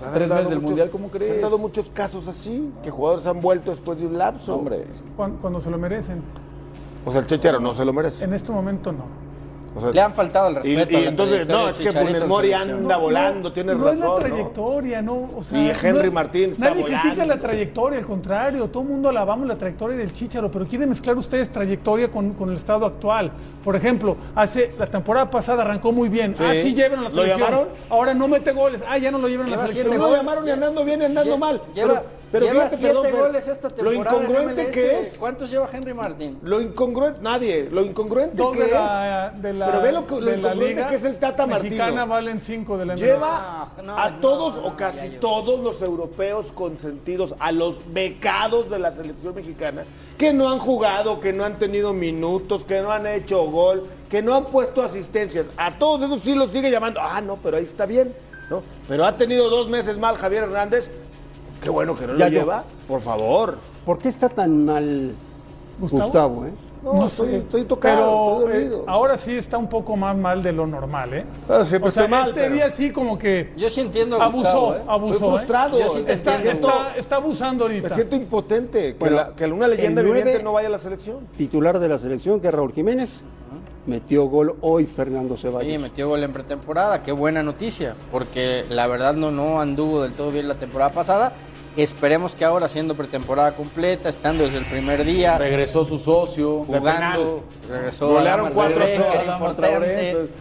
Se han tres meses del Mundial, ¿cómo Se crees? han dado muchos casos así, que jugadores han vuelto después de un lapso. Hombre, Cuando, cuando se lo merecen. O sea, el chicharo no se lo merece. En este momento no. O sea, Le han faltado el respeto. y a la entonces, no, es que Funes Mori anda volando, tienes no razón. es la ¿no? trayectoria, ¿no? O sea, Y Henry no- Martín está Nadie critica la trayectoria, al contrario, todo el mundo alabamos la trayectoria del Chicharo, pero quieren mezclar ustedes trayectoria con, con el estado actual. Por ejemplo, hace la temporada pasada arrancó muy bien. Sí. Ah, sí llevan a la ¿Lo selección. llamaron? Ahora no mete goles. Ah, ya no lo llevan a la selección. No lo llamaron ni andando bien ni andando mal. Lleva, pero pero lleva fíjate, siete perdón, goles esta Lo temporada. en incongruente MLS. que es. ¿Cuántos lleva Henry Martín? Lo incongruente, nadie. Lo incongruente Dos que de la, es. de la, pero ve lo, lo de incongruente que es el Tata mexicana Martino. valen cinco de la Lleva No, no, a todos no, o casi todos los europeos consentidos, a los becados de la selección mexicana, que no han jugado, que no han tenido minutos, que no han hecho gol, que no han puesto asistencias. A todos esos sí los sigue llamando. Ah, no, pero ahí está bien. ¿no? Pero ha tenido dos meses mal Javier Hernández. Qué bueno que no Ya lo yo. lleva. Por favor. ¿Por qué está tan mal ¿Gustavo? Gustavo? eh? No, estoy, estoy tocado, Pero estoy eh, ahora sí está un poco más mal de lo normal, ¿eh? Ah, siempre o sea, estoy mal, este pero- día sí como que Yo sí entiendo. abusó, Gustavo, ¿eh? abusó. Estoy ¿eh? frustrado. Yo sí te Está, entiendo. está, está abusando ahorita. Me siento impotente que, Bueno, la- que una leyenda viviente no vaya a la selección. Titular de la selección, que es Raúl Jiménez, metió gol hoy Fernando Ceballos. Sí, metió gol en pretemporada, qué buena noticia, porque la verdad no, no anduvo del todo bien la temporada pasada. Esperemos que ahora, siendo pretemporada completa, estando desde el primer día, regresó su socio. jugando, regresó Traoré, 4-0, que era Adama Traoré, importante. entonces,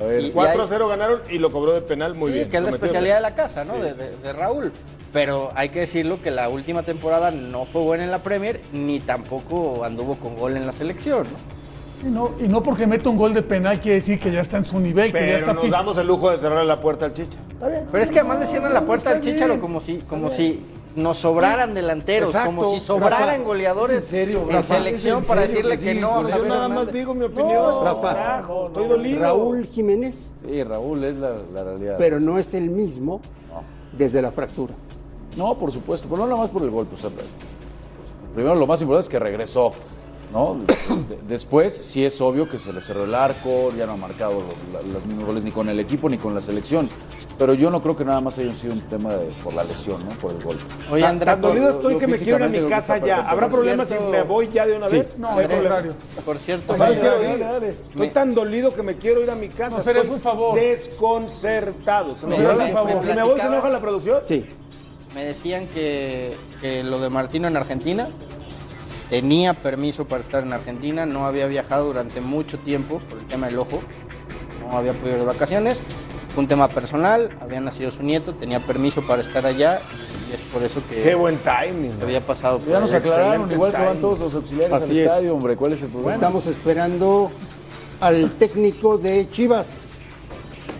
a ver, Y- 4-0 ganaron y lo cobró de penal muy Sí, bien. que es la especialidad de la casa, ¿no? Sí. De, de- de Raúl. Pero hay que decirlo que la última temporada no fue buena en la Premier, ni tampoco anduvo con gol en la selección, ¿no? Sí, no, y no porque meta un gol de penal quiere decir que ya está en su nivel, que ya está nos físico. damos el lujo de cerrar la puerta al Chicha. Está bien. Pero es que además le cierran la puerta al Chicharo como si, como si nos sobraran delanteros, Exacto. como si sobraran Rafa, goleadores serio, en selección para decirle que que no. pues Yo nada más digo mi opinión. Rafa, carajo, estoy dolido. Raúl Jiménez, Sí, Raúl es la, la realidad. pero no es el mismo desde la fractura. No, por supuesto, pero no nada más por el golpe. o sea, pues, primero, lo más importante es que regresó. ¿No? De- después, sí es obvio que se le cerró el arco, ya no ha marcado los, mismos goles ni con el equipo ni con la selección. Pero yo no creo que nada más haya sido un tema de- por la lesión, ¿no? Por el golpe. Oye, Tan- Andrea, tan dolido estoy yo que me quiero ir a mi casa ya. ¿Habrá problemas si me voy ya de una vez? No, hay al problema. contrario. por cierto, No me quiero dale, ir. dale. Estoy Me- tan dolido que me quiero ir a mi casa. Nos harías Estoy un favor. Desconcertado. ¿Se me, un favor. Si me voy, ¿se enoja la producción? Sí. me decían que, que lo de Martino en Argentina tenía permiso para estar en Argentina, no había viajado durante mucho tiempo por el tema del ojo, no había podido ir de vacaciones, fue un tema personal, había nacido su nieto, tenía permiso para estar allá y es por eso que Qué buen timing. había pasado por Ya nos aclararon, igual que van todos los auxiliares Así al es. estadio, hombre. ¿Cuál es el problema? Estamos esperando al técnico de Chivas.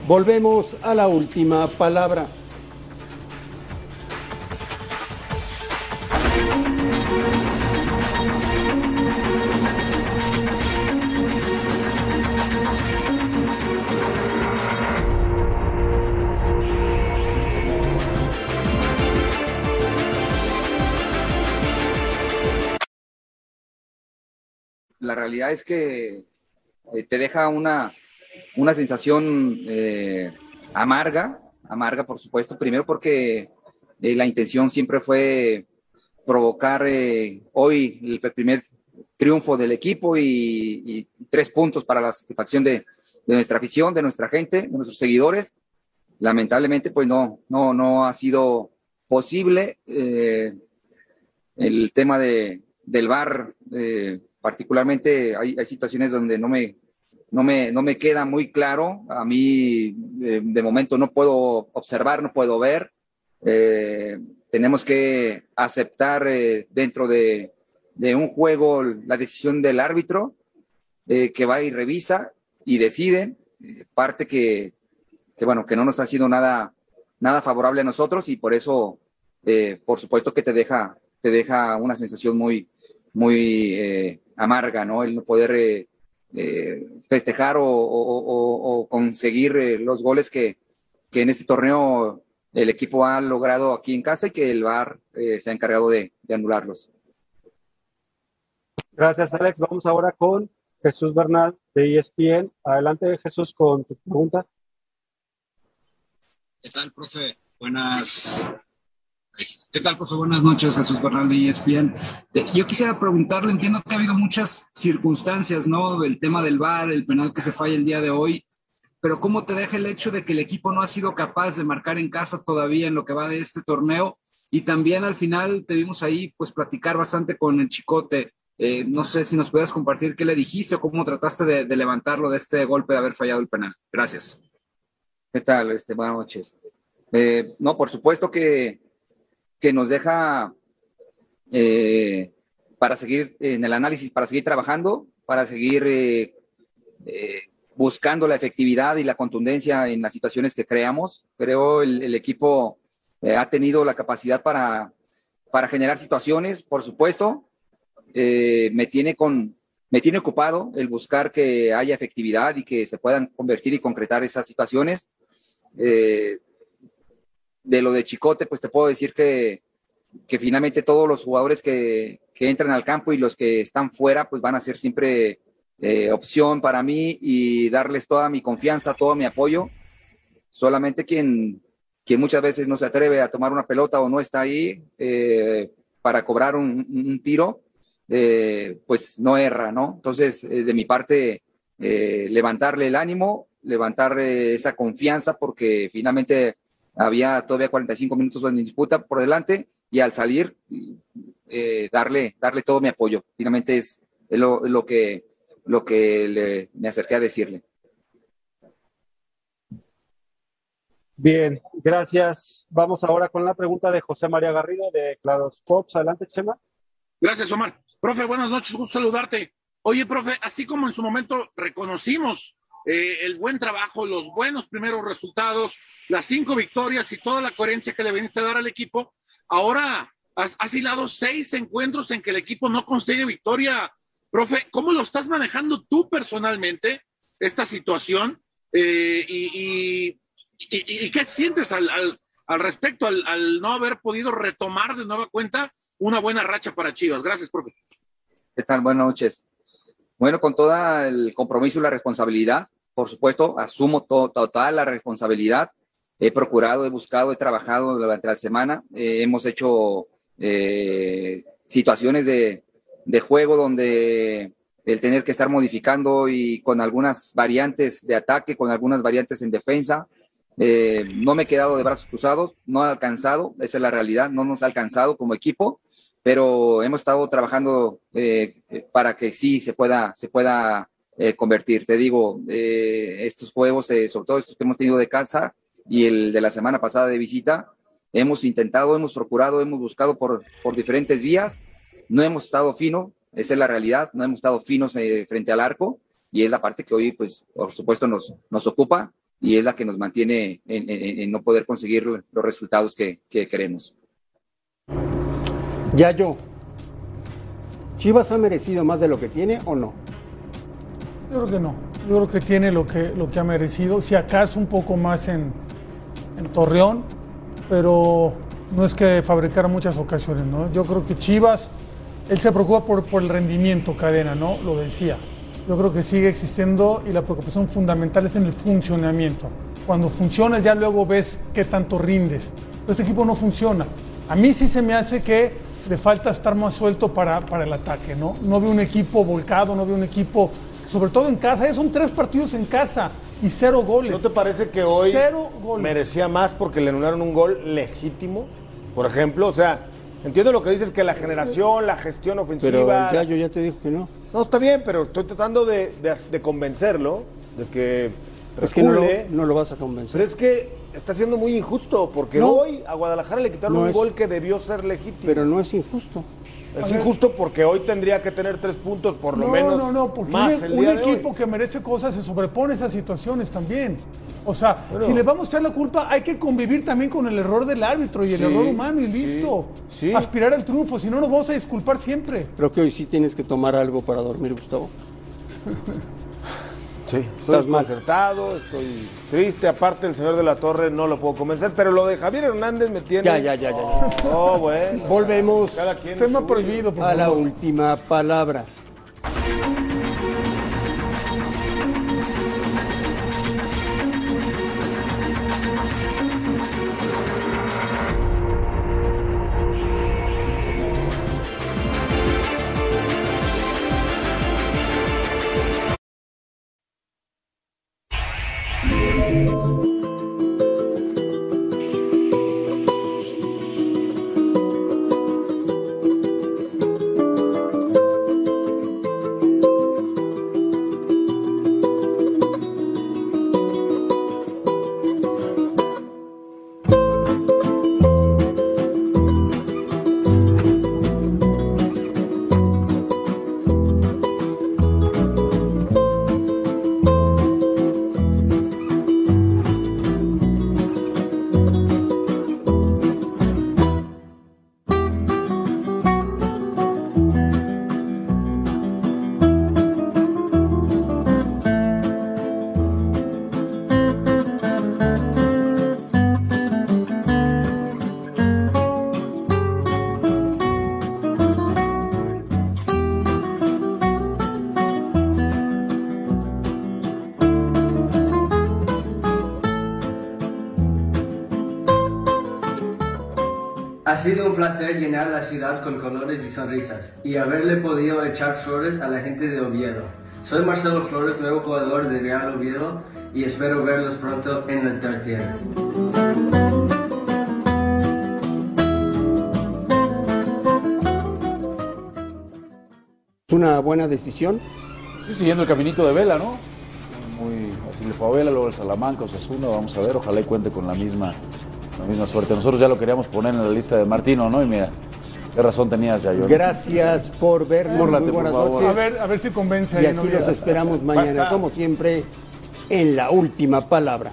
Volvemos a la última palabra. La realidad es que eh, te deja una, una sensación eh, amarga, amarga por supuesto, primero porque eh, la intención siempre fue provocar hoy el primer triunfo del equipo y, tres puntos para la satisfacción de, nuestra afición, de nuestra gente, de nuestros seguidores. Lamentablemente, pues no, no, no ha sido posible. el tema de, del eh, particularmente hay, situaciones donde no me, no, me, no me queda muy claro. A mí, eh, de momento, no puedo observar, no puedo ver. Eh, tenemos que aceptar eh, dentro de, de un juego la decisión del árbitro eh, que va y revisa y decide, parte que, que, bueno, que no nos ha sido nada, nada favorable a nosotros y por eso, por supuesto que te deja, te deja una sensación muy, muy amarga, ¿no? El no poder eh, eh, festejar o, o- o- o conseguir eh, los goles que, que en este torneo el equipo ha logrado aquí en casa y que el VAR eh, se ha encargado de, de anularlos. Gracias, Alex. Vamos ahora con Jesús Bernal de ESPN. Adelante, Jesús, con tu pregunta. ¿Qué tal, profe? Buenas. ¿Qué tal, profe? Buenas noches, Jesús Bernal de ESPN. Eh, Yo quisiera preguntarle, entiendo que ha habido muchas circunstancias, ¿no? El tema del VAR, el penal que se falla el día de hoy, pero ¿cómo te deja el hecho de que el equipo no ha sido capaz de marcar en casa todavía en lo que va de este torneo? Y también al final te vimos ahí, pues, platicar bastante con el Chicote. Eh, no sé si nos puedes compartir qué le dijiste o cómo trataste de, de levantarlo de este golpe de haber fallado el penal. Gracias. ¿Qué tal? Este, buenas noches. Eh, no, por supuesto que, que nos deja eh, para seguir en el análisis, para seguir trabajando, para seguir eh, eh, buscando la efectividad y la contundencia en las situaciones que creamos. Creo el, el equipo ha tenido la capacidad para, para generar situaciones, por supuesto. Me tiene con me tiene ocupado el buscar que haya efectividad y que se puedan convertir y concretar esas situaciones. De lo de Chicote, pues te puedo decir que, que finalmente todos los jugadores que, que entran al campo y los que están fuera, pues van a ser siempre eh, opción para mí y darles toda mi confianza, todo mi apoyo. Solamente quien, quien muchas veces no se atreve a tomar una pelota o no está ahí eh, para cobrar un, tiro, eh, pues no erra, ¿no? Entonces, de mi parte, levantarle el ánimo, levantar esa confianza, porque finalmente había todavía 45 minutos en disputa por delante y al salir, eh, darle, darle todo mi apoyo. Finalmente es, es lo, lo que, lo que le- me acerqué a decirle. Bien, gracias. Vamos ahora con la pregunta de José María Garrido de Claro Sports. Adelante, Chema. Gracias, Omar. Profe, buenas noches, gusto saludarte. Oye, profe, así como en su momento reconocimos eh, el buen trabajo, los buenos primeros resultados, las cinco victorias y toda la coherencia que le veniste a dar al equipo, ahora has, has hilado seis encuentros en que el equipo no consigue victoria. Profe, ¿cómo lo estás manejando tú personalmente, esta situación? Eh, y, y, y- y qué sientes al, al- al respecto, al, al no haber podido retomar de nueva cuenta una buena racha para Chivas? Gracias, profe. ¿Qué tal? Buenas noches. Bueno, con todo el compromiso y la responsabilidad, por supuesto, asumo to- total la responsabilidad. He procurado, he buscado, he trabajado durante la semana. Eh, hemos hecho eh, situaciones de, de juego donde el tener que estar modificando y con algunas variantes de ataque, con algunas variantes en defensa. Eh, no me he quedado de brazos cruzados, no ha alcanzado, esa es la realidad, no nos ha alcanzado como equipo pero hemos estado trabajando eh, eh, para que sí se pueda, se pueda eh, convertir. Te digo, eh, estos juegos, eh, sobre todo estos que hemos tenido de casa y el de la semana pasada de visita, hemos intentado, hemos procurado, hemos buscado por, por diferentes vías, no hemos estado fino, esa es la realidad, no hemos estado finos frente al arco y es la parte que hoy, pues, por supuesto, nos, nos ocupa y es la que nos mantiene en, en- en no poder conseguir los resultados que- que queremos. Ya yo. ¿Chivas ha merecido más de lo que tiene o no? Yo creo que no. Yo creo que tiene lo que, lo que ha merecido. Si acaso un poco más en, en Torreón, pero no es que fabricara muchas ocasiones, ¿no? Yo creo que Chivas, él se preocupa por, por el rendimiento, cadena, ¿no? Lo decía. Yo creo que sigue existiendo y la preocupación fundamental es en el funcionamiento. Cuando funcionas ya luego ves qué tanto rindes. Este equipo no funciona. A mí sí se me hace que le falta estar más suelto para, para el ataque, ¿no? No veo un equipo volcado, no veo un equipo, sobre todo en casa, ya son tres partidos en casa y cero goles. ¿No te parece que hoy Cero goles. merecía más porque le anularon un gol legítimo? Por ejemplo, o sea, entiendo lo que dices que la generación, la gestión Pero ofensiva. el Yayo ya te dijo que no. No, está bien, pero estoy tratando de, de- de convencerlo de que Es que no lo, no vas a convencer. Pero es que está siendo muy injusto porque No. hoy a Guadalajara le quitaron No un es- gol que debió ser legítimo. Pero no es injusto. es ver. injusto porque hoy tendría que tener tres puntos por lo no, menos. no, no, porque más un, el día equipo que merece cosas se sobrepone a esas situaciones también. O sea, Bueno. si le vamos a echar la culpa, hay que convivir también con el error del árbitro y el error humano y sí, listo. sí. Aspirar al triunfo, si no nos vamos a disculpar siempre. Creo que hoy sí tienes que tomar algo para dormir, Gustavo. Sí, estoy Estás mal. desconcertado, estoy triste. Aparte, el señor de la Torre no lo puedo convencer, pero lo de Javier Hernández me tiene. Ya, ya, ya, ya. No, bueno. Volvemos Cada quien Tema lo suyo. prohibido, por a la última palabra. Placer llenar la ciudad con colores y sonrisas y haberle podido echar flores a la gente de Oviedo. Soy Marcelo Flores, nuevo jugador de Real Oviedo y espero verlos pronto en la tierra. Es una buena decisión. Sí, siguiendo el caminito de Vela, ¿no? Muy, así le fue a Vela, luego el Salamanca, Osasuna, vamos a ver, ojalá y cuente con la misma, la misma suerte. Nosotros ya lo queríamos poner en la lista de Martino, ¿no? Y mira, Qué razón tenías, Yayo. Gracias por vernos. Búrlate, Muy buenas por favor. noches. A ver, a ver si convence Y ahí, aquí no los ya. esperamos mañana, Basta. como siempre, en la última palabra.